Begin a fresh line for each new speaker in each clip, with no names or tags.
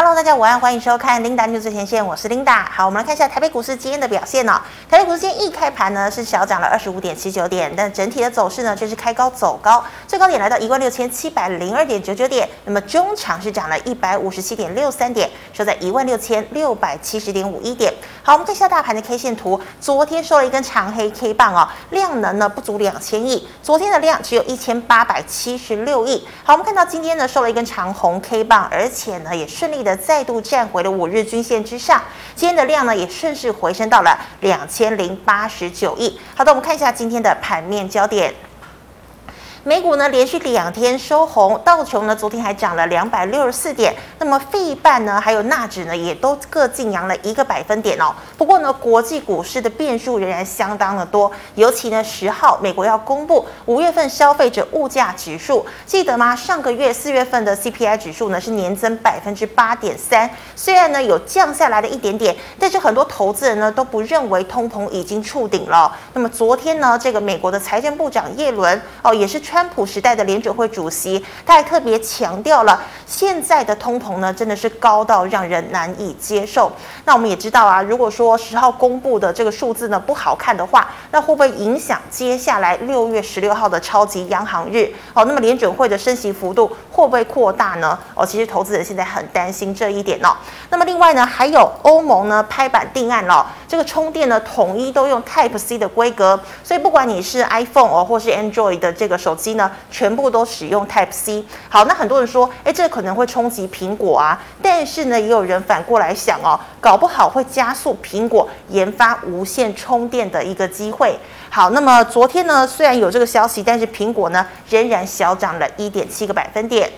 Hello，大家午安，欢迎收看 Linda News 最前线，我是 Linda。好，我们来看一下台北股市今天的表现哦。台北股市今天一开盘呢是小涨了二十五点七九点，但整体的走势呢却是开高走高，最高点来到一万六千七百零二点九九点。那么中场是涨了一百五十七点六三点，收在一万六千六百七十点五一点。好，我们看一下大盘的 K 线图，昨天收了一根长黑 K 棒哦，量能呢不足两千亿，昨天的量只有一千八百七十六亿。好，我们看到今天呢收了一根长红 K 棒，而且呢也顺利的。再度站回了五日均线之上，今天的量呢也顺势回升到了两千零八十九亿。好的，我们看一下今天的盘面焦点。美股呢连续两天收红，道琼呢昨天还涨了两百六十四点，那么费半呢还有纳指呢也都各劲扬了一个百分点哦。不过呢，国际股市的变数仍然相当的多，尤其呢十号美国要公布五月份消费者物价指数，记得吗？上个月四月份的 CPI 指数呢是年增百分之八点三，虽然呢有降下来了一点点，但是很多投资人呢都不认为通膨已经触顶了。那么昨天呢，这个美国的财政部长耶伦哦也是川普时代的联准会主席，他还特别强调了，现在的通膨呢，真的是高到让人难以接受。那我们也知道啊，如果说十号公布的这个数字呢不好看的话，那会不会影响接下来六月十六号的超级央行日？哦，那么联准会的升息幅度会不会扩大呢？哦，其实投资人现在很担心这一点哦。那么另外呢，还有欧盟呢拍板定案了，这个充电呢统一都用 Type C 的规格，所以不管你是 iPhone 哦，或是 Android 的这个手机呢。全部都使用 Type C。好，那很多人说，诶，这可能会冲击苹果啊。但是呢，也有人反过来想哦，搞不好会加速苹果研发无线充电的一个机会。好，那么昨天呢，虽然有这个消息，但是苹果呢，仍然小涨了一点七个百分点。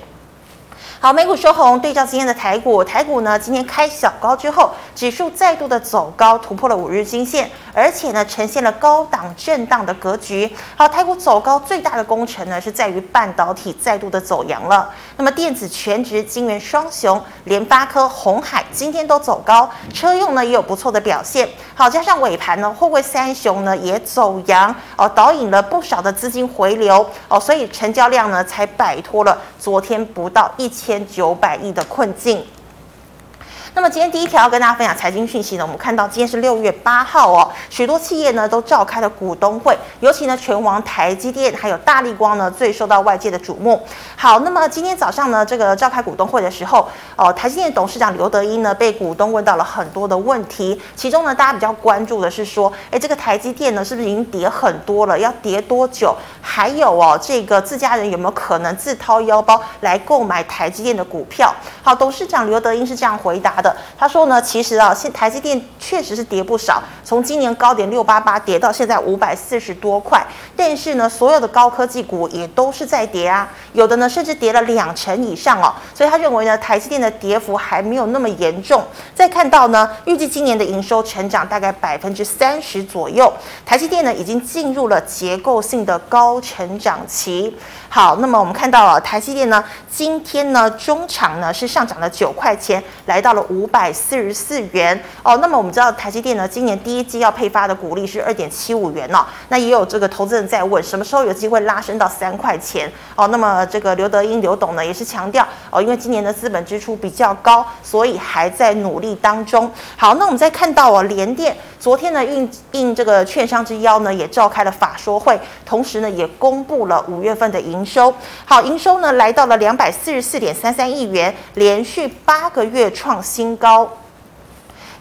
好，美股收红，对照今天的台股，台股呢今天开小高之后，指数再度的走高，突破了五日均线，而且呢呈现了高档震荡的格局。好，台股走高最大的功臣呢是在于半导体再度的走阳了。那么电子全值、晶圆双雄，联发科、红海今天都走高，车用呢也有不错的表现。好，加上尾盘呢，货柜三雄呢也走阳，哦，导引了不少的资金回流，哦，所以成交量呢才摆脱了昨天不到一。千九百亿的困境。那么今天第一条要跟大家分享财经讯息呢，我们看到今天是六月八号哦，许多企业呢都召开了股东会，尤其呢权王台积电还有大立光呢最受到外界的瞩目。好，那么今天早上呢这个召开股东会的时候，哦，台积电董事长刘德英呢被股东问到了很多的问题，其中呢大家比较关注的是说，哎，这个台积电呢是不是已经跌很多了？要跌多久？还有哦，这个自家人有没有可能自掏腰包来购买台积电的股票？好，董事长刘德英是这样回答的。他说呢，其实啊，现台积电确实是跌不少，从今年高点六八八跌到现在五百四十多块。但是呢，所有的高科技股也都是在跌啊，有的呢甚至跌了两成以上哦。所以他认为呢，台积电的跌幅还没有那么严重。再看到呢，预计今年的营收成长大概百分之三十左右，台积电呢已经进入了结构性的高成长期。好，那么我们看到了台积电呢，今天呢中场呢是上涨了九块钱，来到了五百四十四元哦。那么我们知道台积电呢，今年第一季要配发的股利是二点七五元哦。那也有这个投资人在问，什么时候有机会拉升到三块钱哦？那么这个刘德英刘董呢也是强调哦，因为今年的资本支出比较高，所以还在努力当中。好，那我们再看到哦，联电昨天呢应应这个券商之邀呢，也召开了法说会，同时呢也公布了五月份的。营收好，营收呢来到了两百四十四点三三亿元，连续八个月创新新高。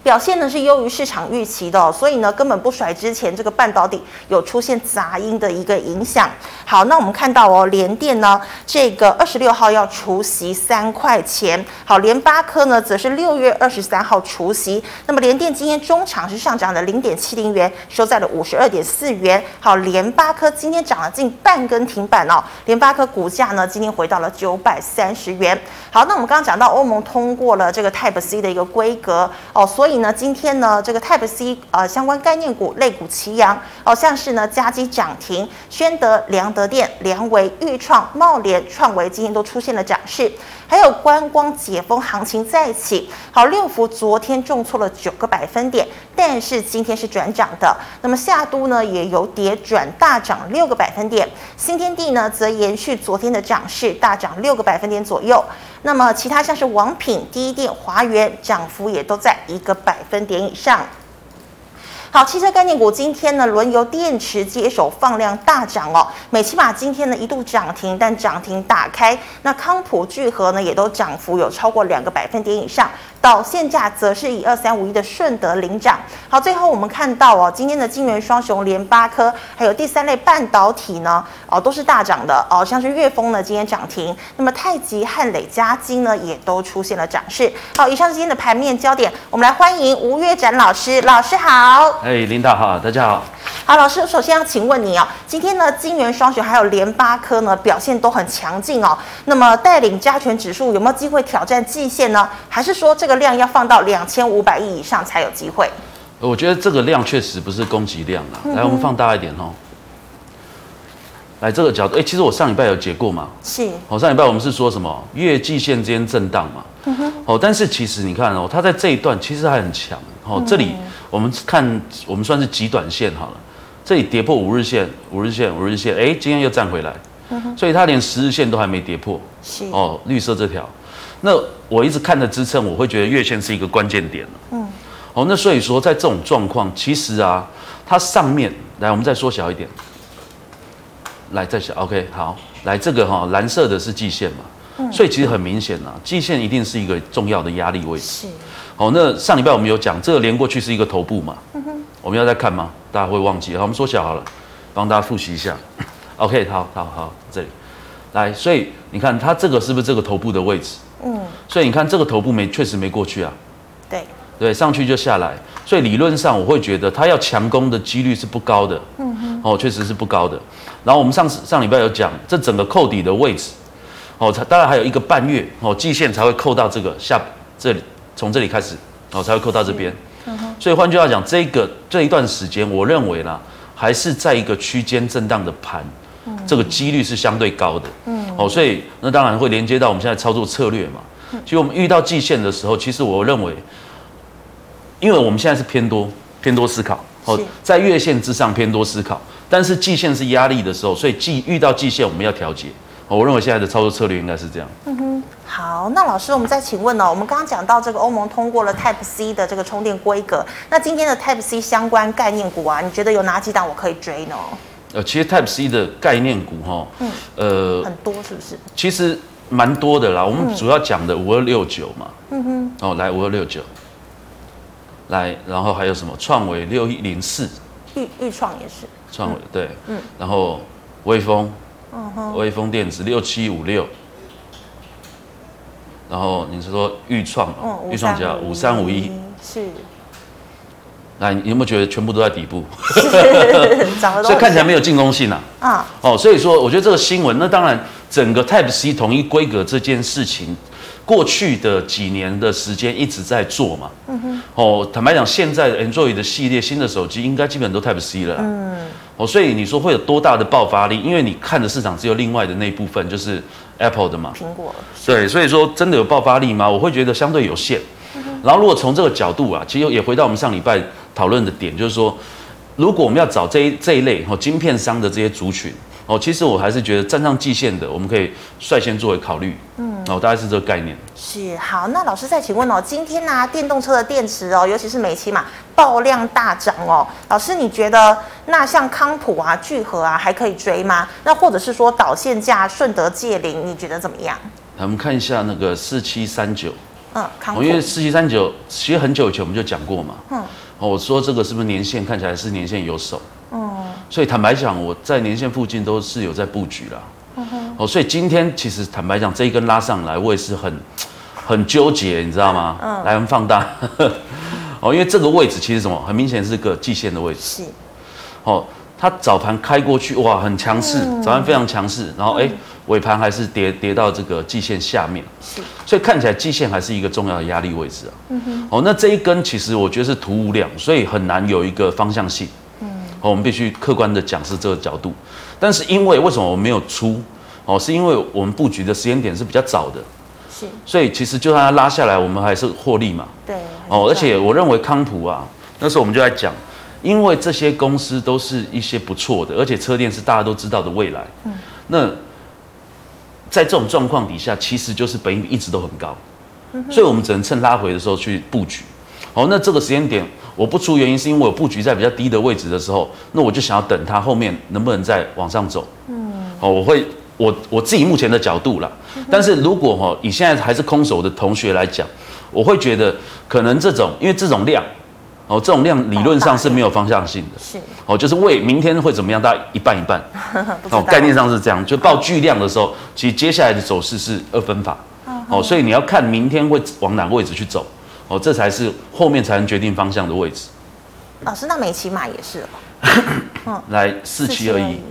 表现呢是优于市场预期的，所以呢根本不甩之前这个半导体有出现杂音的一个影响。好，那我们看到哦，联电呢这个二十六号要除息三块钱。好，联发科呢则是六月二十三号除息。那么联电今天中场是上涨了零点七零元，收在了五十二点四元。好，联发科今天涨了近半根停板哦。联发科股价呢今天回到了九百三十元。好，那我们刚刚讲到欧盟通过了这个 Type C 的一个规格哦，所以。所以呢，今天呢，这个 Type C 呃相关概念股类股齐扬，哦、像是呢加基涨停，宣德、良德电、良维、豫创、茂联、创维今天都出现了涨势。还有观光解封行情再起。好，六福昨天重挫了九个百分点，但是今天是转涨的。那么夏都呢也由跌转大涨六个百分点，新天地呢则延续昨天的涨势，大涨六个百分点左右。那么其他像是王品、第一店、华源，涨幅也都在一个百分点以上。好，汽车概念股今天呢轮由电池接手放量大涨哦。美琪玛今天呢一度涨停，但涨停打开，那康普聚合呢也都涨幅有超过两个百分点以上。导线价则是以二三五一的顺德领涨。好，最后我们看到哦，今天的晶圆双雄联发科还有第三类半导体呢哦都是大涨的哦，像是悦丰呢今天涨停，那么太极、汉磊、嘉金呢也都出现了涨势。好，以上是今天的盘面焦点，我们来欢迎吴月展老师，老师好。
哎，领导好，大家好。
好，老师，首先要请问你哦，今天呢，金元双雄还有联发科呢，表现都很强劲哦。那么带领加权指数有没有机会挑战季线呢？还是说这个量要放到两千五百亿以上才有机会？
我觉得这个量确实不是供给量啊。来，我们放大一点哦。来这个角度，哎，其实我上礼拜有解过嘛。
是。
哦，上礼拜我们是说什么？月季线之间震荡嘛。嗯哼。哦，但是其实你看哦，它在这一段其实还很强。哦，这里。我们看，我们算是极短线好了，这里跌破五日线，五日线，五日线，哎，今天又站回来，所以它连十日线都还没跌破，是哦，绿色这条，那我一直看的支撑，我会觉得月线是一个关键点嗯，哦，那所以说在这种状况，其实啊，它上面来，我们再缩小一点，来再小，OK，好，来这个哈、哦，蓝色的是季线嘛，所以其实很明显啊，季线一定是一个重要的压力位置。是。好，那上礼拜我们有讲，这个连过去是一个头部嘛？我们要再看吗？大家会忘记？好，我们缩小好了，帮大家复习一下。OK，好好好，这里来，所以你看它这个是不是这个头部的位置？嗯。所以你看这个头部没确实没过去啊。对。对，上去就下来，所以理论上我会觉得它要强攻的几率是不高的。嗯哼。哦，确实是不高的。然后我们上次上礼拜有讲，这整个扣底的位置，哦，它当然还有一个半月哦，季线才会扣到这个下这里。从这里开始，哦，才会扣到这边。嗯。所以换句话讲，这个这一段时间，我认为呢，还是在一个区间震荡的盘，嗯，这个几率是相对高的。嗯。哦，所以那当然会连接到我们现在操作策略嘛。其实我们遇到季线的时候，其实我认为，因为我们现在是偏多，偏多思考。哦，在月线之上偏多思考，但是季线是压力的时候，所以季遇到季线我们要调节。我认为现在的操作策略应该是这样。嗯哼。
好，那老师，我们再请问呢、哦？我们刚刚讲到这个欧盟通过了 Type C 的这个充电规格，那今天的 Type C 相关概念股啊，你觉得有哪几档我可以追呢？
呃，其实 Type C 的概念股哈，嗯，呃，
很多是不是？
其实蛮多的啦。我们主要讲的五二六九嘛，嗯哼，哦，来五二六九，来，然后还有什么？创维六一零四，
钰钰创也是，
创惟对，嗯，然后威锋，嗯哼，威锋电子六七五六。然后你是说钰创哦，钰创叫五三五一，是。那你有没有觉得全部都在底部？所以看起来没有进攻性啊。啊。哦，所以说我觉得这个新闻，那当然整个 Type C 统一规格这件事情，过去的几年的时间一直在做嘛。嗯哼。哦，坦白讲，现在的 Android 的系列新的手机应该基本都 Type C 了。嗯。哦，所以你说会有多大的爆发力？因为你看的市场只有另外的那一部分，就是 Apple 的嘛。苹果。对，所以说真的有爆发力吗？我会觉得相对有限。嗯、然后如果从这个角度啊，其实也回到我们上礼拜讨论的点，就是说，如果我们要找这一这一类哦，晶片商的这些族群哦，其实我还是觉得站上季线的，我们可以率先作为考虑。嗯。哦，大概是这个概念。
是好，那老师再请问哦，今天呢、啊，电动车的电池哦，尤其是美期嘛。爆量大涨哦，老师，你觉得那像康普啊、聚合啊还可以追吗？那或者是说导线价、顺德界零，你觉得怎么样？
我们看一下那个四七三九，嗯，康普，因为四七三九其实很久以前我们就讲过嘛，嗯，哦我说这个是不是年限看起来是年限有手，嗯，所以坦白讲，我在年线附近都是有在布局啦，哦，所以今天其实坦白讲，这一根拉上来，我也是很很纠结，你知道吗？嗯，来，我们放大。哦，因为这个位置其实什么，很明显是个季线的位置。是。哦，它早盘开过去，哇，很强势，嗯、早盘非常强势，然后哎、嗯，尾盘还是跌跌到这个季线下面。是。所以看起来季线还是一个重要的压力位置啊。嗯哼。哦，那这一根其实我觉得是图无量，所以很难有一个方向性。嗯。哦，我们必须客观的讲是这个角度，但是因为为什么我们没有出？哦，是因为我们布局的时间点是比较早的。
是，
所以其实就算它拉下来，我们还是获利嘛。
对，
哦，而且我认为康普啊，那时候我们就在讲，因为这些公司都是一些不错的，而且车电是大家都知道的未来。嗯，那在这种状况底下，其实就是本益比一直都很高，嗯、所以我们只能趁拉回的时候去布局。好，那这个时间点我不出原因，是因为我有布局在比较低的位置的时候，那我就想要等它后面能不能再往上走。嗯，哦，我会我我自己目前的角度啦。但是如果哈以现在还是空手的同学来讲，我会觉得可能这种因为这种量，哦这种量理论上是没有方向性的。是。哦，就是为明天会怎么样，大概一半一半。哦，概念上是这样，就报巨量的时候，其实接下来的走势是二分法。哦，所以你要看明天会往哪个位置去走。哦，这才是后面才能决定方向的位置。
老师，那美骑马也是哦。
嗯，来四七二一。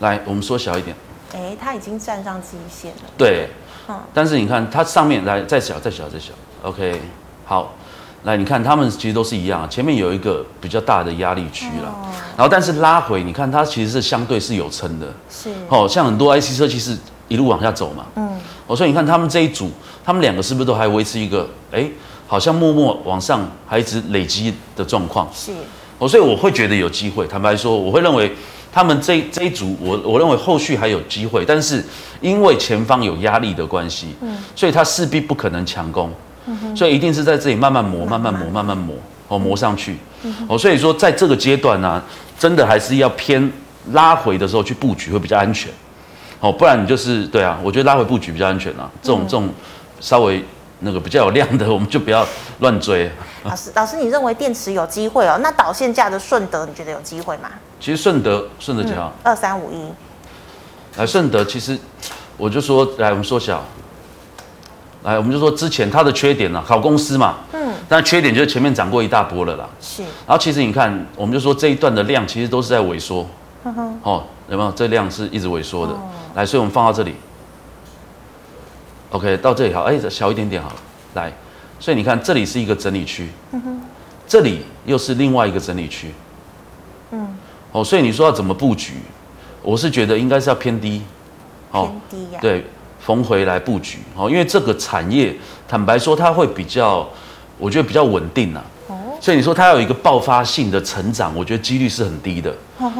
来，我们缩小一点。
哎，它已经站上季线了。
对。嗯。但是你看它上面来再小再小再小，OK。好，来你看它们其实都是一样，前面有一个比较大的压力区了。哦。然后但是拉回，你看它其实是相对是有撑的。是。哦，像很多 IC 车其实一路往下走嘛。嗯。我，所以你看他们这一组。他们两个是不是都还维持一个哎，好像默默往上还一直累积的状况？是，我，所以我会觉得有机会。坦白说，我会认为他们这这一组，我我认为后续还有机会，但是因为前方有压力的关系，嗯，所以他势必不可能强攻，嗯哼，所以一定是在这里慢慢磨，慢慢磨，慢慢磨，哦，磨上去，哦，所以说在这个阶段呢，啊，真的还是要偏拉回的时候去布局会比较安全，哦，不然你就是对啊，我觉得拉回布局比较安全啊，这种这种。稍微那个比较有量的，我们就不要乱追。
老师，老师，你认为电池有机会哦？那导线价的顺德，你觉得有机会吗？
其实顺德，顺德几号？
二三五一。
来，顺德，其实我就说，来，我们缩小。来，我们就说之前它的缺点呢，好公司嘛。嗯。但缺点就是前面涨过一大波了啦。是。然后其实你看，我们就说这一段的量其实都是在萎缩。嗯哼。哦，有没有？这量是一直萎缩的。哦。来，所以我们放到这里。OK，到这里好，哎，小一点点好了，来，所以你看这里是一个整理区，这里又是另外一个整理区，嗯，哦，所以你说要怎么布局？我是觉得应该是要偏低，
哦，偏低呀，
对，逢回来布局，哦，因为这个产业坦白说它会比较，我觉得比较稳定呐，哦，所以你说它有一个爆发性的成长，我觉得几率是很低的，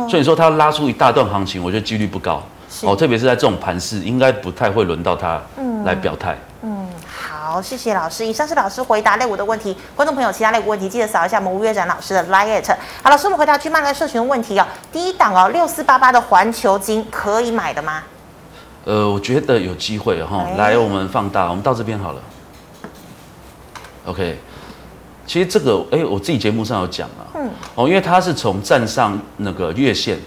所以你说它拉出一大段行情，我觉得几率不高。哦，特别是在这种盘势，应该不太会轮到他来表态。
嗯，好，谢谢老师。以上是老师回答类股的问题，观众朋友其他类股问题记得扫一下我们吴月展老师的 LINE。好，老师，我们回答去慢来社群的问题哦。第一档哦，六四八八的环球金可以买的吗？
呃，我觉得有机会哈、哦。来，我们放大，我们到这边好了。OK，其实这个哎，我自己节目上有讲啊。嗯。哦，因为它是从站上那个月线，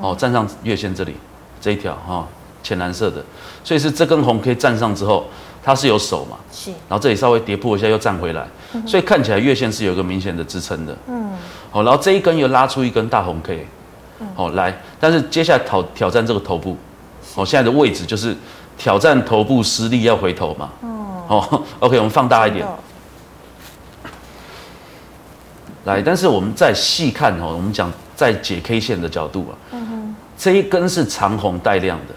哦，站上月线这里。这一条哈，浅蓝色的，所以是这根红 K 站上之后，它是有手嘛？是。然后这里稍微跌破一下又站回来，嗯、所以看起来月线是有一个明显的支撑的。嗯。好，然后这一根又拉出一根大红 K，好、嗯、来，但是接下来挑挑战这个头部，好，现在的位置就是挑战头部失利要回头嘛。哦。好，OK，我们放大一点。来，但是我们再细看哦，我们讲在解 K 线的角度啊。嗯这一根是长红带量的，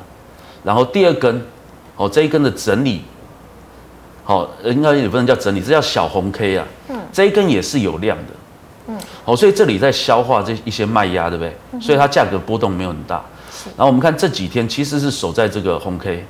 然后第二根，哦，这一根的整理，好，应该也不能叫整理，这叫小红 K 啊。嗯。这一根也是有量的。嗯。好，所以这里在消化这一些卖压，对不对？嗯。所以它价格波动没有很大。是。然后我们看这几天其实是守在这个红 K。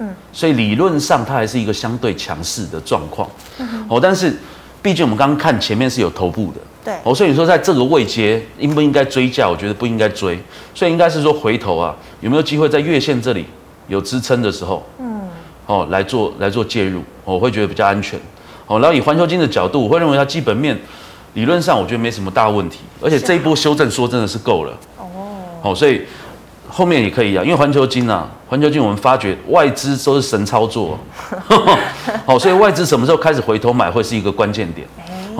嗯。所以理论上它还是一个相对强势的状况。嗯。哦，但是毕竟我们刚刚看前面是有头部的。对，哦，所以你说在这个位阶应不应该追价？我觉得不应该追，所以应该是说回头啊，有没有机会在月线这里有支撑的时候，嗯，哦，来做来做介入，我会觉得比较安全。哦，然后以环球金的角度，我会认为它基本面理论上我觉得没什么大问题，而且这一波修正说真的是够了。哦，哦，所以后面也可以啊，因为环球金啊，环球金我们发觉外资都是神操作，好，所以外资什么时候开始回头买会是一个关键点。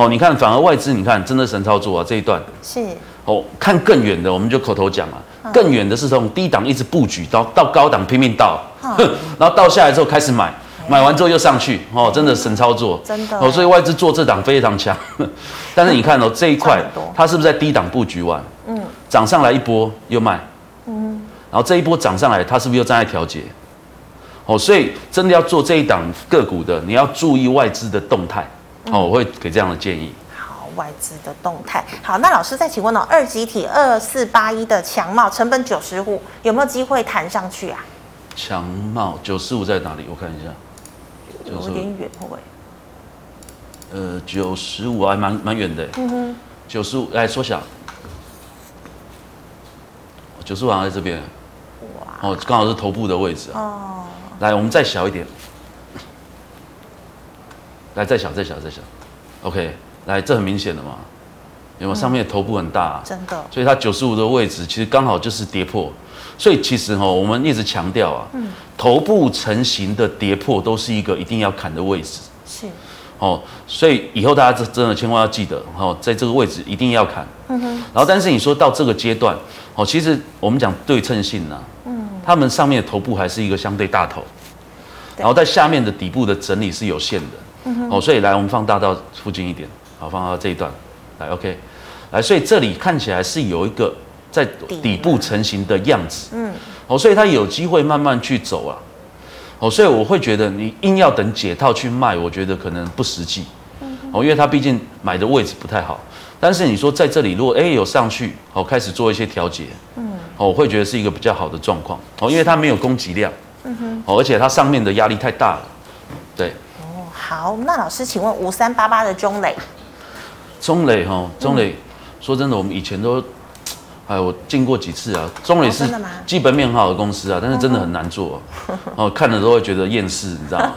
哦，你看，反而外资，你看真的神操作啊！这一段是哦，看更远的，我们就口头讲啊，嗯、更远的是从低档一直布局到到高档拼命倒，嗯、然后倒下来之后开始买，嗯、买完之后又上去，哦，真的神操作，真的哦，所以外资做这档非常强。但是你看哦，这一块它是不是在低档布局完？嗯，涨上来一波又卖，嗯，然后这一波涨上来，它是不是又站在调节？哦，所以真的要做这一档个股的，你要注意外资的动态。哦，我会给这样的建议。
好，外资的动态。好，那老师再请问哦，二级体二四八一的强茂成本九十五，有没有机会弹上去啊？
强茂九十五在哪里？我看一下，
有点远，会不会？
呃，九十五还蛮蛮远的。嗯哼，九十五，来缩小。九十五好像在这边。哇。哦，刚好是头部的位置啊。哦。来，我们再小一点。来，再小，再小，再小。OK，来，这很明显的嘛，因为上面的头部很大，啊嗯，真的。所以它九十五的位置其实刚好就是跌破。所以其实哈，我们一直强调啊，嗯，头部成型的跌破都是一个一定要砍的位置。是。哦，所以以后大家真真的千万要记得，哦，在这个位置一定要砍。嗯哼。然后，但是你说到这个阶段，哦，其实我们讲对称性呢，嗯，他们上面的头部还是一个相对大头，然后在下面的底部的整理是有限的。嗯。哦，所以来我们放大到附近一点，好，放到这一段，来，OK，来，所以这里看起来是有一个在底部成型的样子。嗯。哦，所以它有机会慢慢去走啊。哦，所以我会觉得你硬要等解套去卖，我觉得可能不实际。哦，因为它毕竟买的位置不太好。但是你说在这里，如果哎有上去，哦开始做一些调节，嗯，哦我会觉得是一个比较好的状况。哦，因为它没有供给量，嗯哼，哦而且它上面的压力太大了，对。
哦，好，那老师请问五三八八的中磊，
中磊哈，中磊，说真的，我们以前都。哎，我进过几次啊，中磊是基本面很好的公司啊，但是真的很难做，哦，看了都会觉得厌世，你知道吗？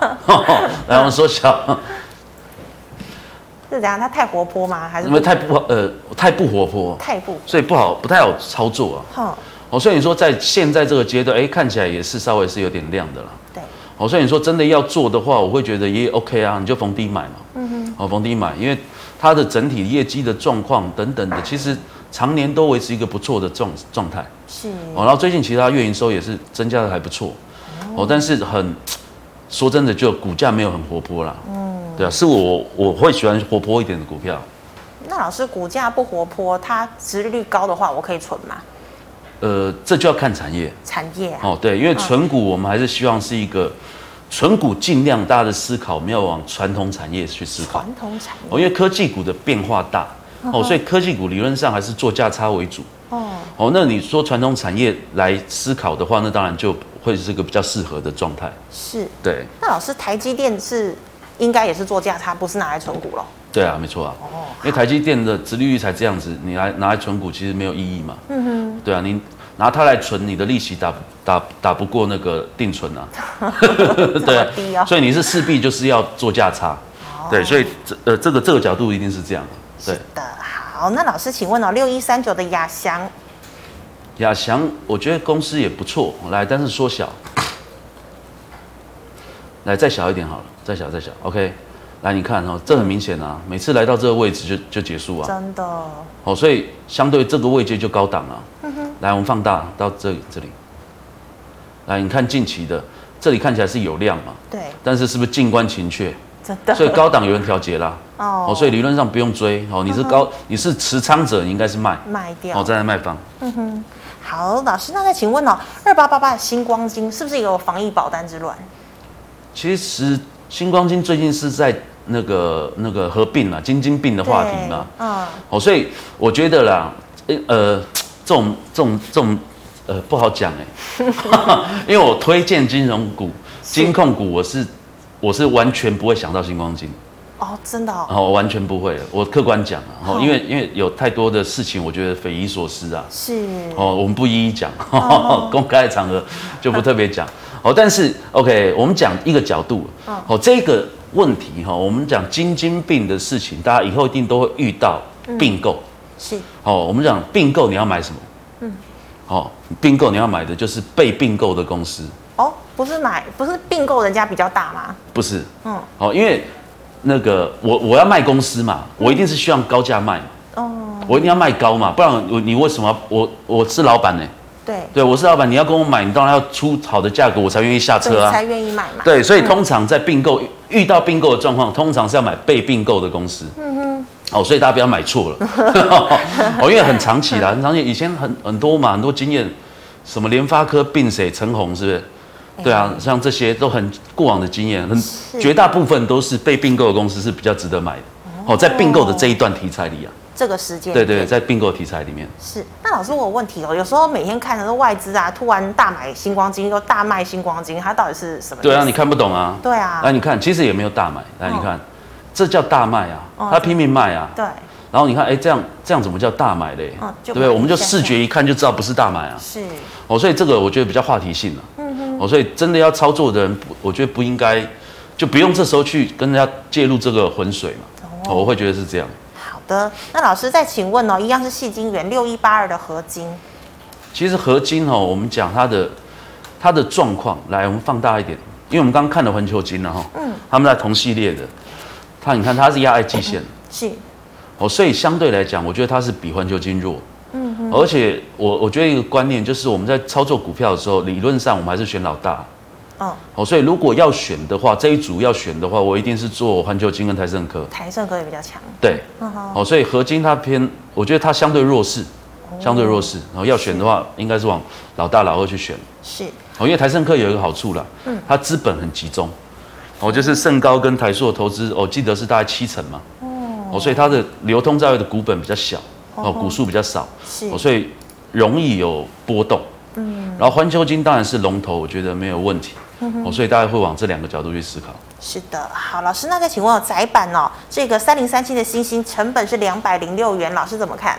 来，我们缩小，
是怎样？它太活泼吗？还是
因为太不呃太不活泼，
太不，
所以不好，不太好操作啊。好，哦，所以你说在现在这个阶段，哎，看起来也是稍微是有点亮的了。对，哦，所以你说真的要做的话，我会觉得也 OK 啊，你就逢低买嘛。嗯哼，哦，逢低买，因为它的整体业绩的状况等等的，其实。常年都维持一个不错的状状态，是哦，然后最近其他月营收也是增加的还不错，哦，但是很说真的，就股价没有很活泼啦，嗯，对啊，是我我会喜欢活泼一点的股票。
那老师股价不活泼，它殖利率高的话，我可以存吗？
呃，这就要看产业，
产业啊，
哦，对，因为存股我们还是希望是一个存股，尽量大家的思考没有往传统产业去思考，传统产业，哦，因为科技股的变化大。哦，所以科技股理论上还是做价差为主。哦，哦，那你说传统产业来思考的话，那当然就会是一个比较适合的状态。是，对。那
老师，台积电是应该也是做价差，不是拿来存股咯？
对啊，没错啊。哦，因为台积电的殖利率才这样子，你来拿来存股其实没有意义嘛。嗯哼。对啊，你拿它来存，你的利息打打打不过那个定存啊。对。所以你是势必就是要做价差。哦。对，所以这呃这个这个角度一定是这样。对的，
好，那老师，请问哦，六一三九的亚翔，
亚翔，我觉得公司也不错，来，但是缩小，来再小一点好了，再小再小，OK，来你看哦，这很明显啊，每次来到这个位置就就结束啊，
真的，
哦，所以相对这个位阶就高档了，嗯哼，来我们放大到这里这里，来你看近期的，这里看起来是有量嘛，对，但是是不是静观情却？真的，所以高档有人调节啦。哦，所以理论上不用追哦。你是高，你是持仓者，你应该是卖。
卖掉。
哦，再来卖方。
嗯哼，好，老师，那再请问哦，二八八八的星光金是不是有防疫保单之乱？
其实星光金最近是在那个那个合并了，金金病的话题嘛。嗯。哦，所以我觉得啦，呃，这种这种这种呃不好讲哎，因为我推荐金融股、金控股，我是。我是完全不会想到星光金，
哦，真的，哦，
哦，完全不会。我客观讲啊，哦，因为因为有太多的事情，我觉得匪夷所思啊。是，哦，我们不一一讲，哦，公开的场合就不特别讲。哦，但是 OK，我们讲一个角度，哦，这个问题哈，我们讲金金病的事情，大家以后一定都会遇到并购。是，哦，我们讲并购你要买什么？嗯，哦，并购你要买的就是被并购的公司。
哦，不是买，不是并购人家比较大吗？
不是，嗯，哦，因为那个我我要卖公司嘛，我一定是希望高价卖，哦，我一定要卖高嘛，不然我你为什么我我是老板呢？对，对我是老板，你要跟我买，你当然要出好的价格，我才愿意下车啊，
才愿意买嘛。
对，所以通常在并购遇到并购的状况，通常是要买被并购的公司。嗯哼，哦，所以大家不要买错了，哦，因为很长期啦，很长期，以前很很多嘛，很多经验，什么联发科并谁，陈鸿是不是？对啊，像这些都很过往的经验，很
是
绝大部分都是被并购的公司是比较值得买的。哦，在并购的这一段题材里啊，
这个时间
对对，在并购题材里面
是。那老师，我有问题哦，有时候每天看的都外资啊，突然大买星光金，又大卖星光金，它到底是什么？
对啊，你看不懂啊。
对啊。
来，你看，其实也没有大买。来，你看，这叫大卖啊，他拼命卖啊。
对。
然后你看，哎，这样这样怎么叫大买嘞？嗯，对不对？我们就视觉一看就知道不是大买啊。
是。
哦，所以这个我觉得比较话题性了。嗯哼。哦，所以真的要操作的人，我觉得不应该，就不用这时候去跟人家介入这个浑水嘛。哦，我会觉得是这样。
好的，那老师再请问哦，一样是细晶圆六一八二的合金。
其实合金哦，我们讲它的它的状况，来，我们放大一点，因为我们刚刚看了环球金了哈，嗯，他们在同系列的，它你看它是压在季线，
是，
哦，所以相对来讲，我觉得它是比环球金弱，嗯哼，而且我我觉得一个观念就是我们在操作股票的时候，理论上我们还是选老大。哦，所以如果要选的话，这一组要选的话，我一定是做环球金跟台盛科。
台盛科也比较强。
对，哦，所以合金它偏，我觉得它相对弱势，相对弱势。然后要选的话，应该是往老大老二去选。
是。
哦，因为台盛科有一个好处啦，嗯，它资本很集中，哦，就是盛高跟台硕投资，我记得是大概七成嘛。哦。所以它的流通在外的股本比较小，哦，股数比较少，是，所以容易有波动。嗯。然后环球金当然是龙头，我觉得没有问题。哦，所以大家会往这两个角度去思考。
是的，好，老师，那再请问哦，载板哦，这个三零三七的星星成本是两百零六元，老师怎么看？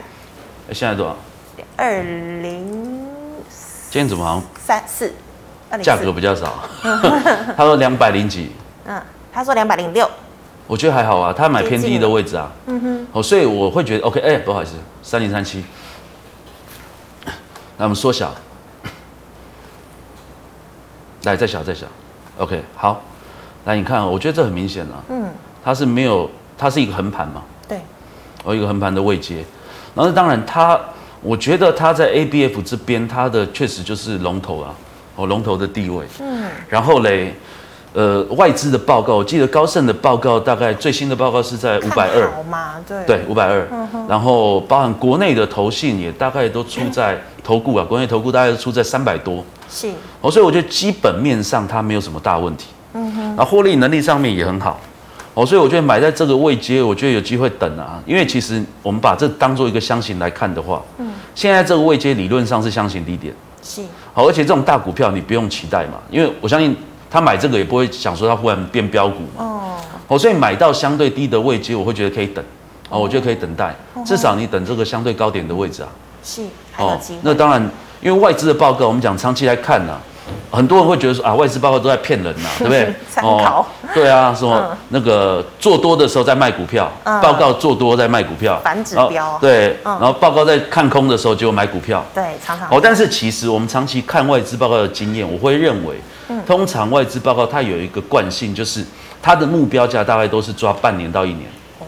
哎，现在多少？
二零。
今天怎么好像
三四？
价格比较少。他说两百零几。
嗯，他说两百零六。
我觉得还好啊，他买偏低的位置啊。嗯哼。哦，所以我会觉得 OK，哎，不好意思，三零三七。那我们缩小。来，再小再小，OK，好，来，你看，我觉得这很明显了，嗯，它是没有，它是一个横盘嘛，
对，
哦，一个横盘的位阶，然后当然它，我觉得它在 ABF 这边，它的确实就是龙头啊，哦，龙头的地位，嗯，然后嘞。呃，外资的报告，我记得高盛的报告大概最新的报告是在五百二，
对，
对，五百二，然后包含国内的投信也大概都出在投顾啊，国内投顾大概是出在三百多，
是，
哦，所以我觉得基本面上它没有什么大问题，嗯哼，然后获利能力上面也很好，哦，所以我觉得买在这个位阶，我觉得有机会等啊，因为其实我们把这当做一个箱型来看的话，嗯，现在这个位阶理论上是箱型低点，
是，
好，而且这种大股票你不用期待嘛，因为我相信。他买这个也不会想说他忽然变标股嘛，哦，所以买到相对低的位置，我会觉得可以等，哦，我觉得可以等待，至少你等这个相对高点的位置啊，
是，哦，
那当然，因为外资的报告，我们讲长期来看呢，很多人会觉得说啊，外资报告都在骗人呐，对不对？
哦，
对啊，说那个做多的时候在卖股票，报告做多在卖股票，
反指标，
对，然后报告在看空的时候就买股票，
对，常常，
哦，但是其实我们长期看外资报告的经验，我会认为。通常外资报告它有一个惯性，就是它的目标价大概都是抓半年到一年。哦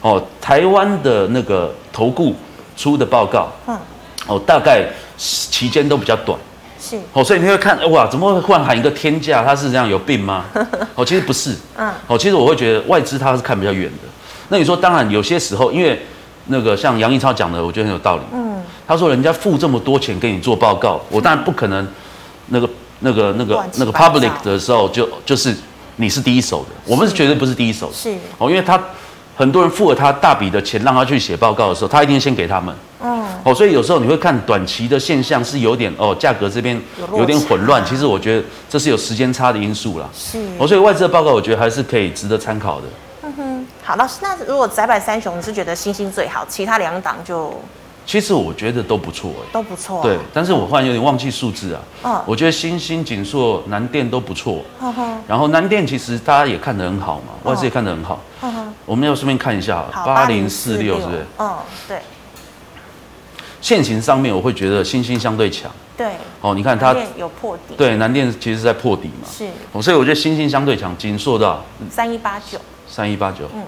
哦，台湾的那个投顾出的报告，嗯，哦，大概期间都比较短。是哦，所以你会看哇，怎么会忽然喊一个天价？他是这样有病吗？哦，其实不是。嗯，哦，其实我会觉得外资它是看比较远的。那你说，当然有些时候，因为那个像杨逸超讲的，我觉得很有道理。嗯，他说人家付这么多钱给你做报告，我当然不可能那个。那个、那个、那个 public 的时候就，就就是你是第一手的，我们是绝对不是第一手的，是。哦，因为他很多人付了他大笔的钱让他去写报告的时候，他一定先给他们，嗯，哦，所以有时候你会看短期的现象是有点哦，价格这边有点混乱，其实我觉得这是有时间差的因素啦，是。哦，所以外资的报告我觉得还是可以值得参考的。
嗯哼，好，老师，那如果窄板三雄你是觉得星星最好，其他两档就？
其实我觉得都不错，哎，
都不错。
对，但是我忽然有点忘记数字啊。嗯，我觉得新兴、锦硕、南电都不错。然后南电其实大家也看得很好嘛，外资也看得很好。我们要顺便看一下，八零四六是不是？
嗯，对。
线型上面我会觉得新兴相对强。
对。
哦，你看它
有破底。
对，南电其实是在破底嘛。是。哦，所以我觉得新兴相对强，锦硕的。
三一八九。
三一八九。嗯。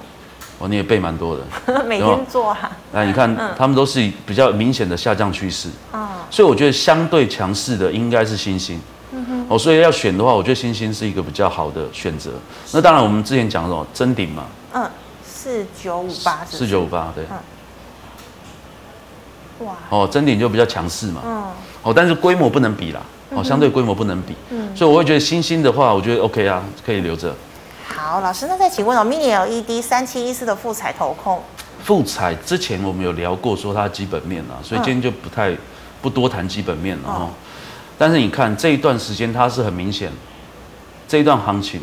哦，你也背蛮多的，
每天做哈。
那，你看，他们都是比较明显的下降趋势啊，所以我觉得相对强势的应该是欣兴。哦，所以要选的话，我觉得欣兴是一个比较好的选择。那当然，我们之前讲的什么臻鼎嘛，
嗯，四九五八，
四九五八，对。哇。哦，臻鼎就比较强势嘛，嗯。哦，但是规模不能比啦。哦，相对规模不能比，嗯，所以我会觉得新兴的话，我觉得 OK 啊，可以留着。
好，老师，那再请问哦，Mini LED 三七一四的富彩投控，
富彩之前我们有聊过，说它基本面啊，所以今天就不太不多谈基本面了哈。但是你看这一段时间，它是很明显，这一段行情，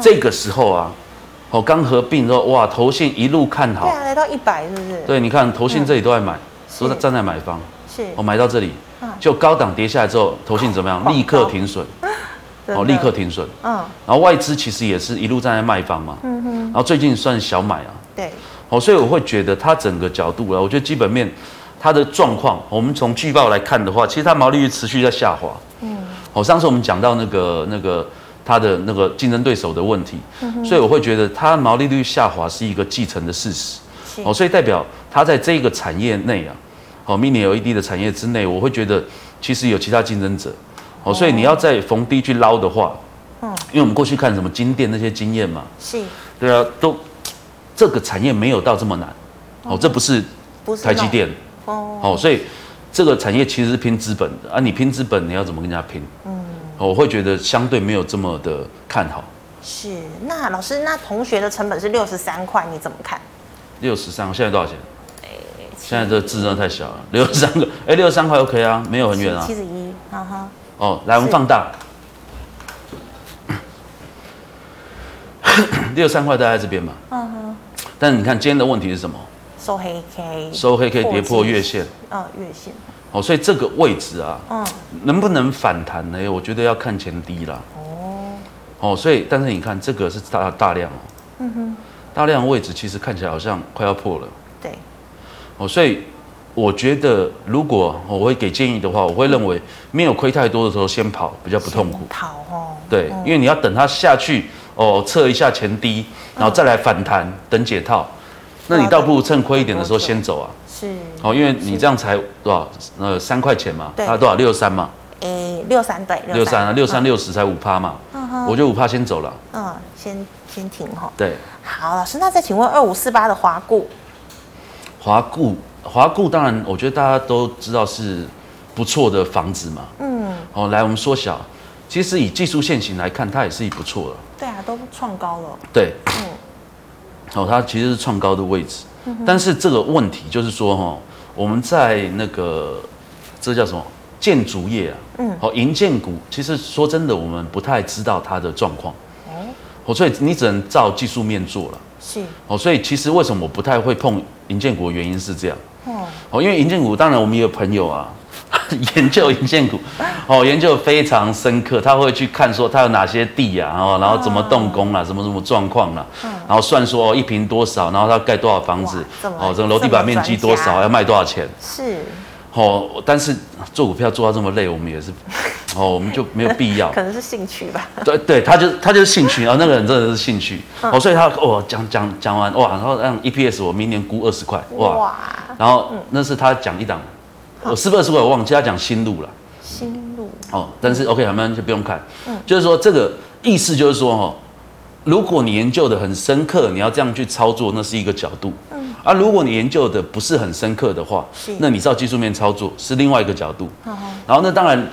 这个时候啊，哦，刚合并之后，哇，投信一路看好，
对啊，来到一百是不是？
对，你看投信这里都在买，都在站在买方，
是，
我买到这里，就高档跌下来之后，投信怎么样？立刻停损。哦，立刻停损。嗯，然后外资其实也是一路站在卖方嘛。嗯哼。然后最近算小买啊。
对。
哦，所以我会觉得它整个角度啊，我觉得基本面它的状况，我们从季报来看的话，其实它毛利率持续在下滑。嗯。哦，上次我们讲到那个那个它的那个竞争对手的问题。嗯。所以我会觉得它毛利率下滑是一个既成的事实。是。哦，所以代表它在这个产业内啊，哦，Mini LED 的产业之内，我会觉得其实有其他竞争者。哦，所以你要在逢低去捞的话，嗯，因为我们过去看什么金店那些经验嘛，
是，
对啊，都这个产业没有到这么难，哦，这不是台积电，哦，哦，所以这个产业其实是拼资本的。啊，你拼资本你要怎么跟人家拼？嗯，我会觉得相对没有这么的看好。
是，那老师，那同学的成本是六十三块，你怎么看？
六十三，现在多少钱？哎，现在这字真的太小了，六十三个，哎，六十三块 OK 啊，没有很远啊，
七十一，哈哈。
哦，来，我们放大，六三块大概在这边嘛。嗯哼。但是你看今天的问题是什么？
收黑 K。
收黑 K 跌破月线。
嗯，月线。
哦，所以这个位置啊，嗯，能不能反弹呢？我觉得要看前低啦。哦。哦，所以但是你看这个是大大量哦。嗯哼。大量位置其实看起来好像快要破了。
对。
哦，所以。我觉得，如果我会给建议的话，我会认为没有亏太多的时候先跑比较不痛苦。
跑哦。
对，因为你要等它下去哦，测一下前低，然后再来反弹，等解套。那你倒不如趁亏一点的时候先走啊。
是。
哦，因为你这样才多少？呃，三块钱嘛。它多少？六三嘛。
诶，六三对。
六三啊，六三六十才五趴嘛。嗯哼。我就五趴先走了。
嗯，先先停哈。
对。
好，老师，那再请问二五四八的华固。
华固。华固当然，我觉得大家都知道是不错的房子嘛。嗯。哦，来，我们缩小，其实以技术线型来看，它也是一不错的。
对啊，都创高了。
对。嗯。哦，它其实是创高的位置，嗯、但是这个问题就是说，哈，我们在那个这叫什么建筑业啊？嗯。哦，银建股，其实说真的，我们不太知道它的状况。哦。所以你只能照技术面做了。是。哦，所以其实为什么我不太会碰银建股的原因是这样。哦，因为银建股，当然我们也有朋友啊，研究银建股，哦，研究非常深刻，他会去看说他有哪些地啊，哦，然后怎么动工啊，什么什么状况啊，然后算说哦一平多少，然后他盖多少房子，哦，这个楼地板面积多少，要卖多少钱，
是，
哦，但是做股票做到这么累，我们也是，哦，我们就没有必要，
可能是兴趣吧，
对对，他就他就是兴趣啊，那个人真的是兴趣，哦，所以他哦讲讲讲完哇，然后让 EPS 我明年估二十块，哇。然后那是他讲一档，我是不是二十块我忘记他讲新路了。
新路。
哦，但是 OK，咱们就不用看。嗯，就是说这个意思就是说哈，如果你研究的很深刻，你要这样去操作，那是一个角度。嗯，啊，如果你研究的不是很深刻的话，是，那你照技术面操作是另外一个角度。然后那当然，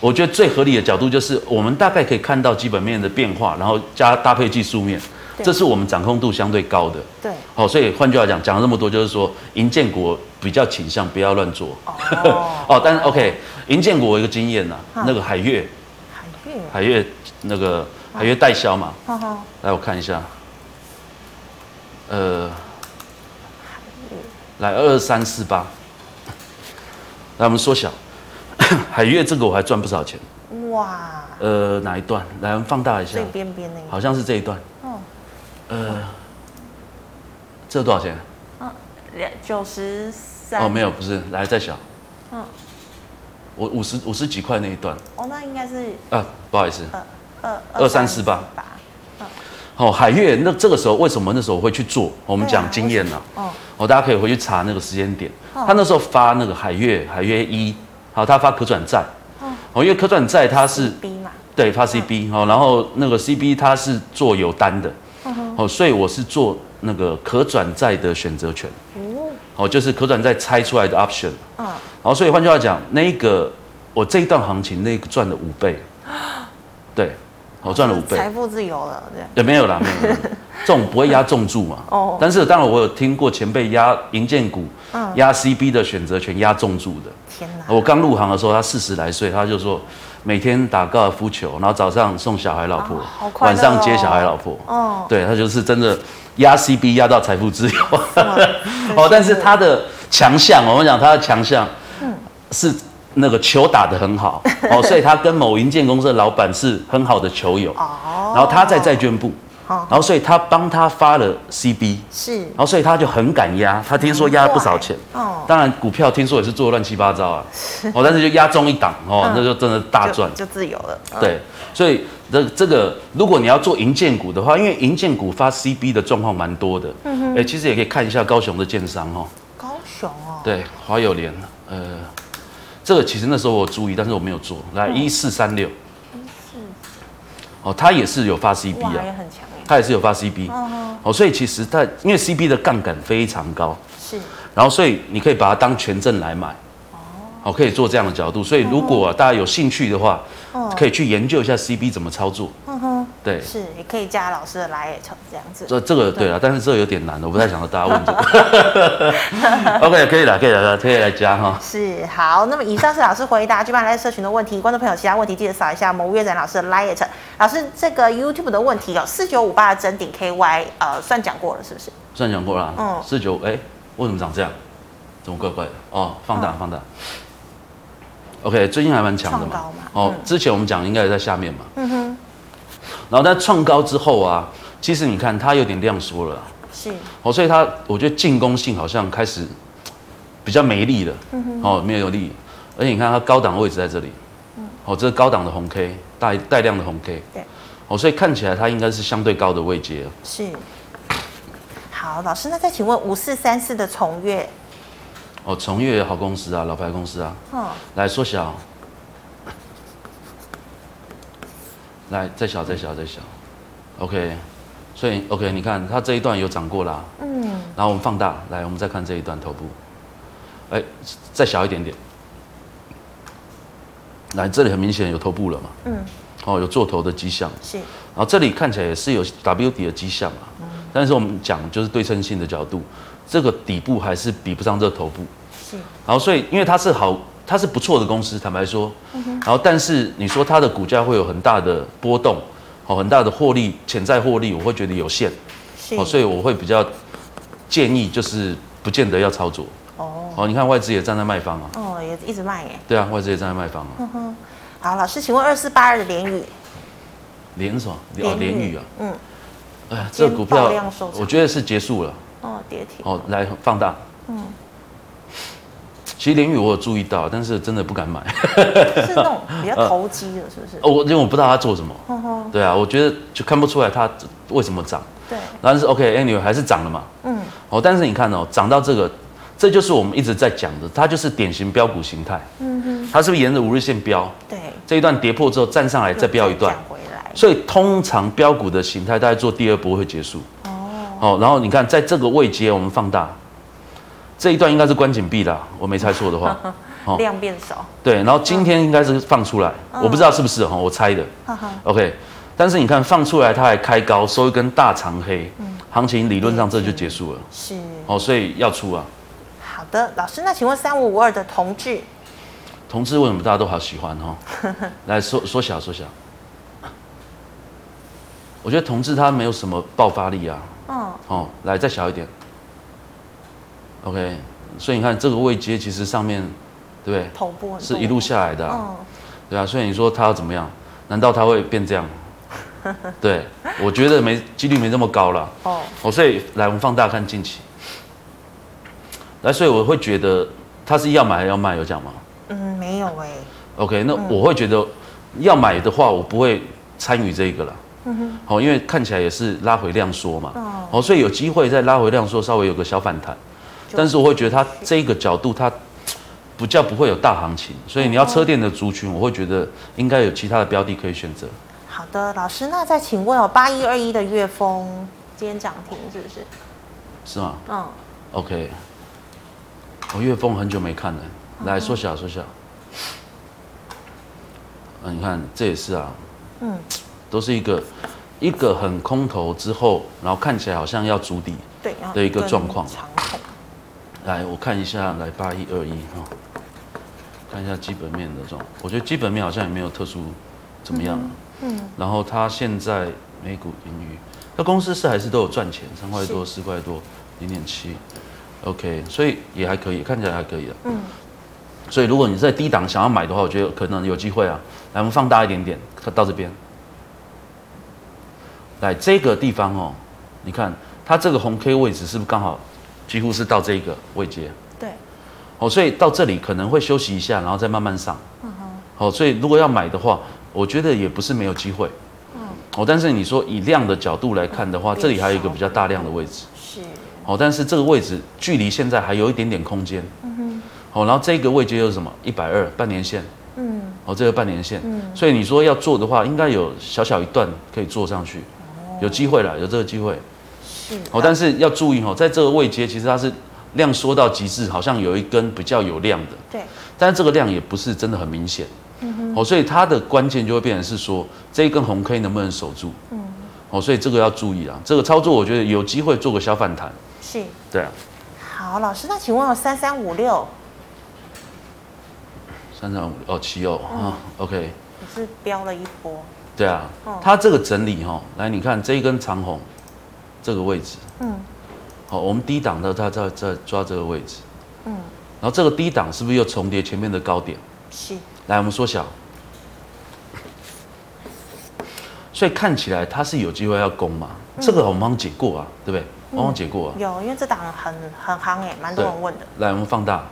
我觉得最合理的角度就是我们大概可以看到基本面的变化，然后加搭配技术面。这是我们掌控度相对高的，
对，
好，所以换句话讲，讲了这么多，就是说，银建股比较倾向不要乱做，哦，哦，但是 OK，银建股我一个经验呐，那个海月，
海月，
海月那个海月代销嘛，来我看一下，呃，来二三四八，来我们缩小，海月这个我还赚不少钱，哇，呃哪一段？来我们放大一下，
最边边那个，
好像是这一段。呃，这多少钱？
嗯，两九十三。
哦，没有，不是，来再小。嗯，我五十五十几块那一段。
哦，那应该是。
啊，不好意思。二二二三四八。好，海悦，那这个时候为什么那时候会去做？我们讲经验呢。哦。哦，大家可以回去查那个时间点。他那时候发那个海悦，海悦一，好，他发可转债。哦。因为可转债它是
B 嘛。
对，发 CB 哦，然后那个 CB 它是做有单的。哦，所以我是做那个可转债的选择权，哦，就是可转债拆出来的 option，啊，然后所以换句话讲，那个我这一段行情那个赚了五倍，对，我赚了五倍，
财富自由了，对。
也没有啦，没有，没有，这种不会压重注嘛。哦。但是当然我有听过前辈压银建股，压 CB 的选择权压重注的。天哪！我刚入行的时候，他四十来岁，他就说每天打高尔夫球，然后早上送小孩老婆，晚上接小孩老婆。哦。对，他就是真的压 CB 压到财富自由。哦，但是他的强项，我们讲他的强项，嗯，是。那个球打得很好 哦，所以他跟某银建公司的老板是很好的球友。哦。然后他在债券部，然后所以他帮他发了 CB 是，然后所以他就很敢压，他听说压了不少钱。哦。当然股票听说也是做乱七八糟啊。哦，但是就压中一档哦，那就真的大赚。
就自由了。
对，所以这这个如果你要做银建股的话，因为银建股发 CB 的状况蛮多的，嗯哼，哎，其实也可以看一下高雄的建商哦。
高雄哦，
对，华友联呃。这个其实那时候我注意，但是我没有做。来一四三六，一四，哦，它也是有发 CB 啊，也很强，它也是有发 CB，哦，所以其实它因为 CB 的杠杆非常高，是，然后所以你可以把它当权证来买，哦，可以做这样的角度。所以如果大家有兴趣的话，可以去研究一下 CB 怎么操作。对，
是也可以加老师的来也成这样子。
这这个对了，但是这个有点难的，我不太想和大家问这个。OK，可以了，可以了，可以来加哈。
是好，那么以上是老师回答 G 班来社群的问题，观众朋友其他问题记得扫一下我们吴岳展老师的来也成。老师这个 YouTube 的问题有四九五八的整顶 KY，呃，算讲过了是不是？
算讲过了。嗯。四九哎，为什么长这样？怎么怪怪的？哦，放大放大。OK，最近还蛮强的嘛。哦，之前我们讲应该也在下面嘛。嗯哼。然后在创高之后啊，其实你看它有点量缩了，是。哦，所以它我觉得进攻性好像开始比较没力了，嗯哼，哦，没有力，而且你看它高档位置在这里，嗯，哦，这是高档的红 K，带带量的红 K，对，哦，所以看起来它应该是相对高的位阶，
是。好，老师，那再请问五四三四的崇越，
哦，崇越好公司啊，老牌公司啊，嗯，来缩小。来，再小，再小，再小，OK，所以 OK，你看它这一段有涨过啦，嗯，然后我们放大，来，我们再看这一段头部，哎，再小一点点，来，这里很明显有头部了嘛，嗯，哦，有做头的迹象，是，然后这里看起来也是有 W 底的迹象嘛，嗯，但是我们讲就是对称性的角度，这个底部还是比不上这个头部，是，然后所以因为它是好。它是不错的公司，坦白说，然后但是你说它的股价会有很大的波动，哦，很大的获利潜在获利，我会觉得有限，哦，所以我会比较建议就是不见得要操作，哦，哦，你看外资也站在卖方啊，
哦，也一直卖耶，
对啊，外资也站在卖方啊，
嗯哼，好，老师，请问二四八二的联宇，
联什么？哦，联宇啊，嗯，哎呀，这股票我觉得是结束了，
哦，跌停，
哦，来放大，嗯。其实联宇我有注意到，但是真的不敢买。
是那种 比较投机的，是不是？
哦，我因为我不知道他做什么。呵呵对啊，我觉得就看不出来他为什么涨。对。但是 OK，Anyway 还是涨了嘛。嗯。哦，但是你看哦，涨到这个，这就是我们一直在讲的，它就是典型飙股形态。嗯哼。它是不是沿着五日线飙？对。这一段跌破之后站上来再飙一段。回来。所以通常飙股的形态，大概做第二波会结束。哦。哦，然后你看，在这个位阶，我们放大。这一段应该是关紧闭的，我没猜错的话，
量变少。
对，然后今天应该是放出来，嗯、我不知道是不是哈，我猜的。嗯、OK，但是你看放出来，它还开高，收一根大长黑，嗯、行情理论上这就结束了。是。哦，所以要出啊。
好的，老师，那请问三五五二的同志，
同志为什么大家都好喜欢哈？来缩缩小缩小。我觉得同志他没有什么爆发力啊。嗯。哦，来再小一点。OK，所以你看这个位阶其实上面，对不对？头部是一路下来的，啊，嗯、对啊。所以你说它要怎么样？难道它会变这样？对，我觉得没几率没这么高了。哦，哦，所以来我们放大看近期，来，所以我会觉得它是要买要卖？有讲吗？
嗯，没有哎。
OK，那我会觉得要买的话，我不会参与这个了。嗯哼。好，因为看起来也是拉回量缩嘛。哦。哦，所以有机会再拉回量缩，稍微有个小反弹。但是我会觉得它这个角度，它不叫不会有大行情，所以你要车店的族群，我会觉得应该有其他的标的可以选择。
好的，老师，那再请问哦，八一二一的悦丰今天涨停是不是？
是吗？嗯。OK。我悦丰很久没看了，来缩小缩小。啊，你看这也是啊，嗯，都是一个一个很空头之后，然后看起来好像要筑底的一个状况。来，我看一下，来八一二一哈，看一下基本面的状况。我觉得基本面好像也没有特殊怎么样。嗯，然后它现在每股盈余，那公司是还是都有赚钱，三块多四块多零点七，OK，所以也还可以，看起来还可以的。嗯。所以，如果你在低档想要买的话，我觉得可能有机会啊。来，我们放大一点点，它到这边。来这个地方哦，你看它这个红 K 位置是不是刚好几乎是到这个位阶？
对。
哦，所以到这里可能会休息一下，然后再慢慢上。嗯哼。好，所以如果要买的话，我觉得也不是没有机会。嗯。哦，但是你说以量的角度来看的话，这里还有一个比较大量的位置。是。哦，但是这个位置距离现在还有一点点空间。嗯哼。哦，然后这个位阶又是什么？一百二半年线，嗯，哦，这个半年线，嗯，所以你说要做的话，应该有小小一段可以做上去，哦、有机会了，有这个机会，是，哦，但是要注意哦，在这个位阶，其实它是量缩到极致，好像有一根比较有量的，对，但是这个量也不是真的很明显，嗯哼，哦，所以它的关键就会变成是说，这一根红 K 能不能守住，嗯，哦，所以这个要注意啊，这个操作我觉得有机会做个小反弹，是，对啊，
好，老师，那请问有三三五六。
三三五哦七哦啊，OK，
也是飙了一波。
对啊，它这个整理哈，来你看这一根长红，这个位置，嗯，好，我们低档的它在在抓这个位置，嗯，然后这个低档是不是又重叠前面的高点？是。来，我们缩小，所以看起来它是有机会要攻嘛？这个我们帮解过啊，对不对？我帮解过啊。
有，因为这档很很夯哎，蛮多人问的。
来，我们放大。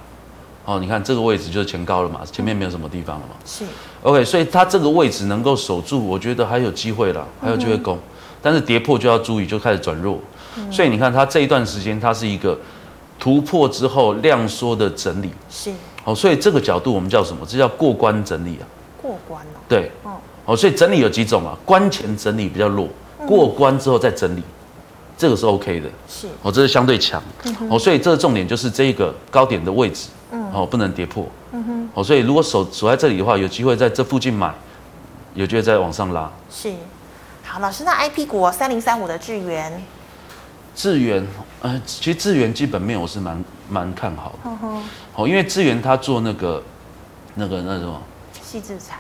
哦，你看这个位置就是前高了嘛，前面没有什么地方了嘛。是，OK，所以它这个位置能够守住，我觉得还有机会了，还有机会攻。嗯、但是跌破就要注意，就开始转弱。嗯、所以你看它这一段时间，它是一个突破之后量缩的整理。是，哦，所以这个角度我们叫什么？这叫过关整理啊。
过关哦。
对。哦。哦，所以整理有几种啊？关前整理比较弱，过关之后再整理，嗯、这个是 OK 的。是。哦，这是相对强。嗯、哦，所以这个重点就是这个高点的位置。嗯哦，不能跌破。嗯哼。哦，所以如果守守在这里的话，有机会在这附近买，有机会再往上拉。
是。好，老师，那 IP 股三零三五的智源。
智源，呃，其实智源基本面我是蛮蛮看好的。哦，因为智源他做那个那个那什么。
细制材。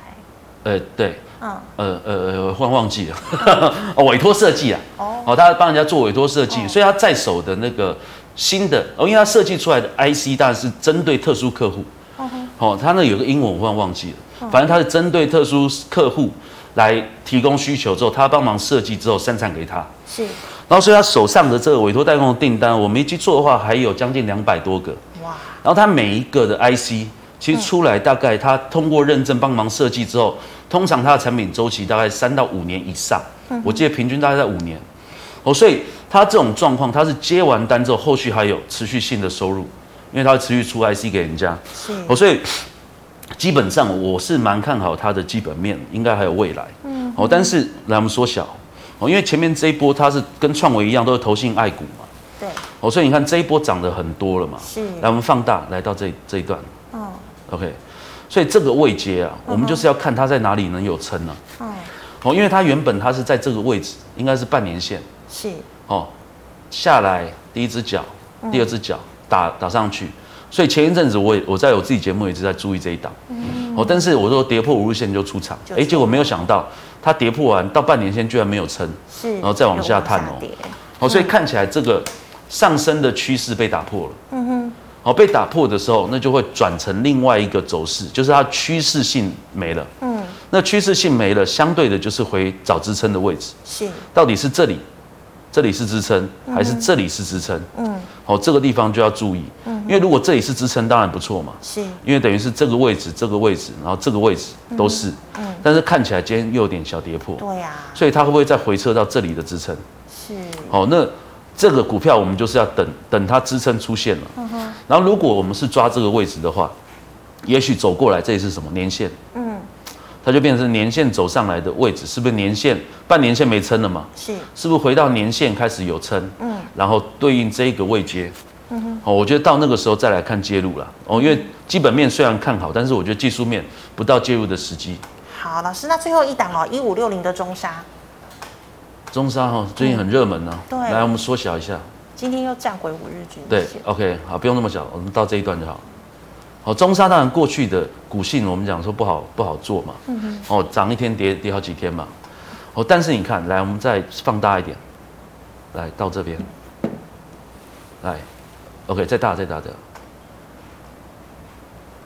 呃，对。嗯。呃呃呃，忘忘记了。哦，委托设计啊。哦。哦，他帮人家做委托设计，所以他在手的那个。新的哦，因为他设计出来的 IC 当然是针对特殊客户。哦吼，哦，它那有个英文我忽然忘记了，反正他是针对特殊客户来提供需求之后，他帮忙设计之后生产给他。是。然后所以他手上的这个委托代工的订单，我没记错的话，还有将近两百多个。哇。然后他每一个的 IC 其实出来大概他通过认证帮忙设计之后，通常他的产品周期大概三到五年以上。我记得平均大概在五年。哦，所以。他这种状况，他是接完单之后，后续还有持续性的收入，因为他会持续出 IC 给人家。是。哦，所以基本上我是蛮看好它的基本面，应该还有未来。嗯。哦，但是来我们缩小，哦，因为前面这一波它是跟创维一样，都是投信爱股嘛。对。哦，所以你看这一波涨得很多了嘛。是。来，我们放大，来到这这一段。嗯。OK，所以这个位阶啊，我们就是要看它在哪里能有撑呢？嗯。哦，因为它原本它是在这个位置，应该是半年线。是。哦，下来第一只脚，第二只脚打打上去，所以前一阵子我也我在我自己节目也一直在注意这一档，嗯、哦，但是我说跌破五日线就出场，哎、欸，结果没有想到它跌破完到半年线居然没有撑，是，然后再往下探哦，哦，所以看起来这个上升的趋势被打破了，嗯哼，哦，被打破的时候，那就会转成另外一个走势，就是它趋势性没了，嗯，那趋势性没了，相对的就是回找支撑的位置，是，到底是这里。这里是支撑还是这里是支撑？嗯，好，这个地方就要注意，嗯，因为如果这里是支撑，当然不错嘛，是，因为等于是这个位置、这个位置，然后这个位置都是，嗯，但是看起来今天又有点小跌破，对呀，所以它会不会再回撤到这里的支撑？是，好，那这个股票我们就是要等等它支撑出现了，嗯哼，然后如果我们是抓这个位置的话，也许走过来这里是什么？年线？嗯。它就变成年线走上来的位置，是不是年线？半年线没撑了嘛？是，是不是回到年线开始有撑？嗯，然后对应这个位阶，嗯哼，哦，我觉得到那个时候再来看介入了，哦，因为基本面虽然看好，但是我觉得技术面不到介入的时机。
好，老师，那最后一档哦，一五六零的中沙。
中沙哈，最近很热门呢。
对。
来，我们缩小一下。
今天又站回五日均线。
对，OK，好，不用那么小，我们到这一段就好。好，中沙当然过去的股性，我们讲说不好不好做嘛。嗯哼。哦，涨一天跌跌好几天嘛。哦，但是你看，来，我们再放大一点，来到这边，来，OK，再大再大点。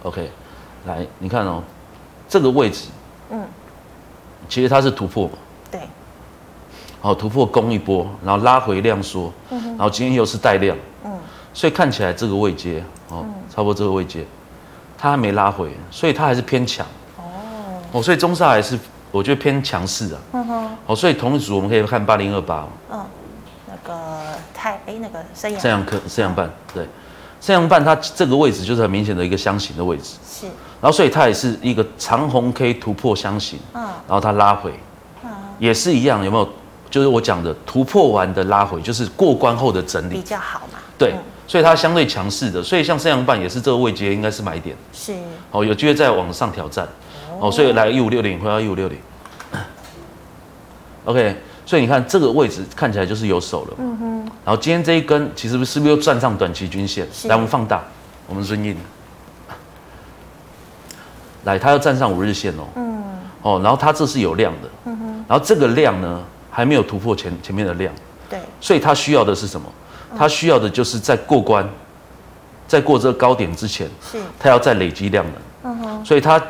OK，来，你看哦，这个位置，嗯，其实它是突破嘛。
对。
好，突破攻一波，然后拉回量缩，嗯，然后今天又是带量，嗯，所以看起来这个位阶，哦，差不多这个位阶。它还没拉回，所以它还是偏强。哦，哦，所以中沙还是我觉得偏强势啊。嗯哼。哦，所以同一组我们可以看八零二八。
嗯，那个太哎，那个升阳。
升阳科、升阳半，对，升阳半它这个位置就是很明显的一个箱型的位置。
是。
然后所以它也是一个长红 K 突破箱型。嗯。然后它拉回。嗯。也是一样，有没有？就是我讲的突破完的拉回，就是过关后的整理。
比较好嘛。
对。嗯所以它相对强势的，所以像升阳半也是这个位阶，应该是买点。
是。
哦，有机会再往上挑战。哦，所以来一五六零回到一五六零。OK，所以你看这个位置看起来就是有手了。嗯哼。然后今天这一根其实是不是又站上短期均线？来，我们放大，我们顺应。来，它要站上五日线哦。嗯。哦，然后它这是有量的。嗯哼。然后这个量呢，还没有突破前前面的量。
对。
所以它需要的是什么？它需要的就是在过关，在过这个高点之前，是它要再累积量能，嗯哼，所以它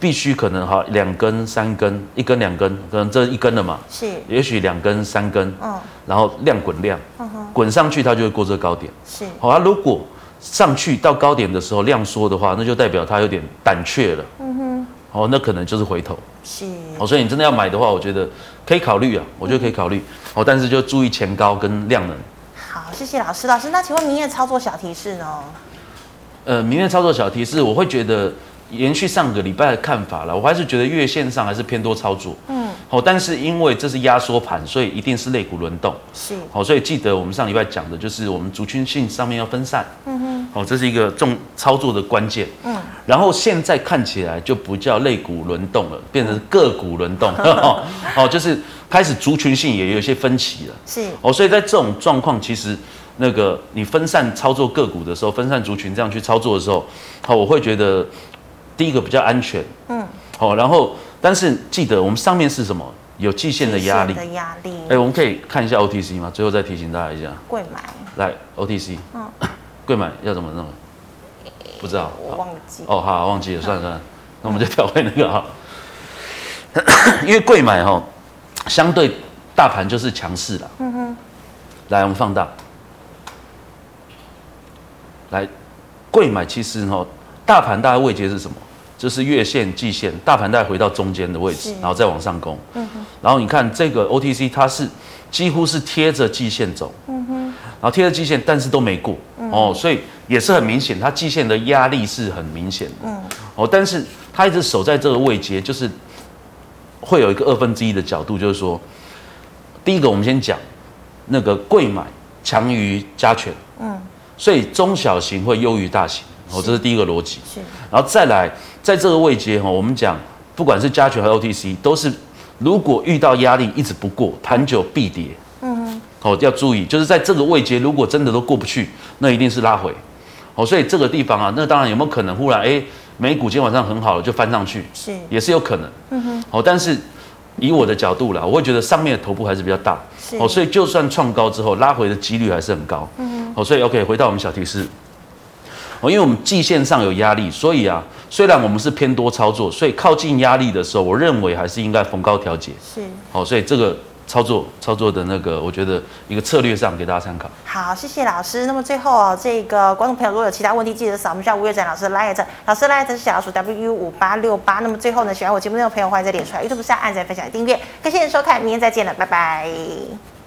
必须可能哈两根、三根，一根、两根，可能这一根了嘛，是，也许两根、三根，嗯，然后量滚量，嗯哼，滚上去它就会过这个高点，是，好，啊如果上去到高点的时候量缩的话，那就代表它有点胆怯了，嗯哼，哦，那可能就是回头，是，哦，所以你真的要买的话，我觉得可以考虑啊，我觉得可以考虑，哦，但是就注意前高跟量能。
好，谢谢老师。老师，那请问明天操作小提示呢？
呃，明天操作小提示，我会觉得延续上个礼拜的看法了。我还是觉得月线上还是偏多操作。嗯。好，但是因为这是压缩盘，所以一定是类股轮动。是。好，所以记得我们上礼拜讲的就是我们族群性上面要分散。嗯哼。好，这是一个重操作的关键。嗯。然后现在看起来就不叫类股轮动了，变成个股轮动。哦、嗯，就是。开始族群性也有一些分歧了，是哦，所以在这种状况，其实那个你分散操作个股的时候，分散族群这样去操作的时候，好，我会觉得第一个比较安全，嗯，好，然后但是记得我们上面是什么？有季线的压力，
的压力。
哎，我们可以看一下 OTC 吗？最后再提醒大家一下，
贵买，
来 OTC，嗯，贵买要怎么弄？不知道，
我忘记。
哦，好，忘记了，算了算了，那我们就跳回那个哈，因为贵买哈。相对大盘就是强势了。嗯哼。来，我们放大。来，贵买其实哈，大盘大概位阶是什么？就是月线、季线，大盘带回到中间的位置，然后再往上攻。嗯哼。然后你看这个 OTC，它是几乎是贴着季线走。嗯哼。然后贴着季线，但是都没过。哦，所以也是很明显，它季线的压力是很明显的。嗯。哦，但是它一直守在这个位阶，就是。会有一个二分之一的角度，就是说，第一个我们先讲那个贵买强于加权，嗯，所以中小型会优于大型，哦，这是第一个逻辑。是，然后再来，在这个位阶哈，我们讲不管是加权和 OTC，都是如果遇到压力一直不过，盘久必跌，嗯哼，哦，要注意，就是在这个位阶，如果真的都过不去，那一定是拉回，哦，所以这个地方啊，那当然有没有可能忽然哎？美股今天晚上很好了，就翻上去，是也是有可能，嗯哼，好，但是以我的角度啦，我会觉得上面的头部还是比较大，是，哦，所以就算创高之后拉回的几率还是很高，嗯哼，好，所以 OK，回到我们小提示，哦，因为我们季线上有压力，所以啊，虽然我们是偏多操作，所以靠近压力的时候，我认为还是应该逢高调节，是，好，所以这个。操作操作的那个，我觉得一个策略上给大家参考。
好，谢谢老师。那么最后哦，这个观众朋友如果有其他问题，记得扫一下吴月展老师的 LINE，老师 LINE 是小老鼠 W 五八六八。那么最后呢，喜欢我节目内容的朋友，欢迎在脸书、YouTube 上按赞、分享、订阅。感谢您收看，明天再见了，拜拜。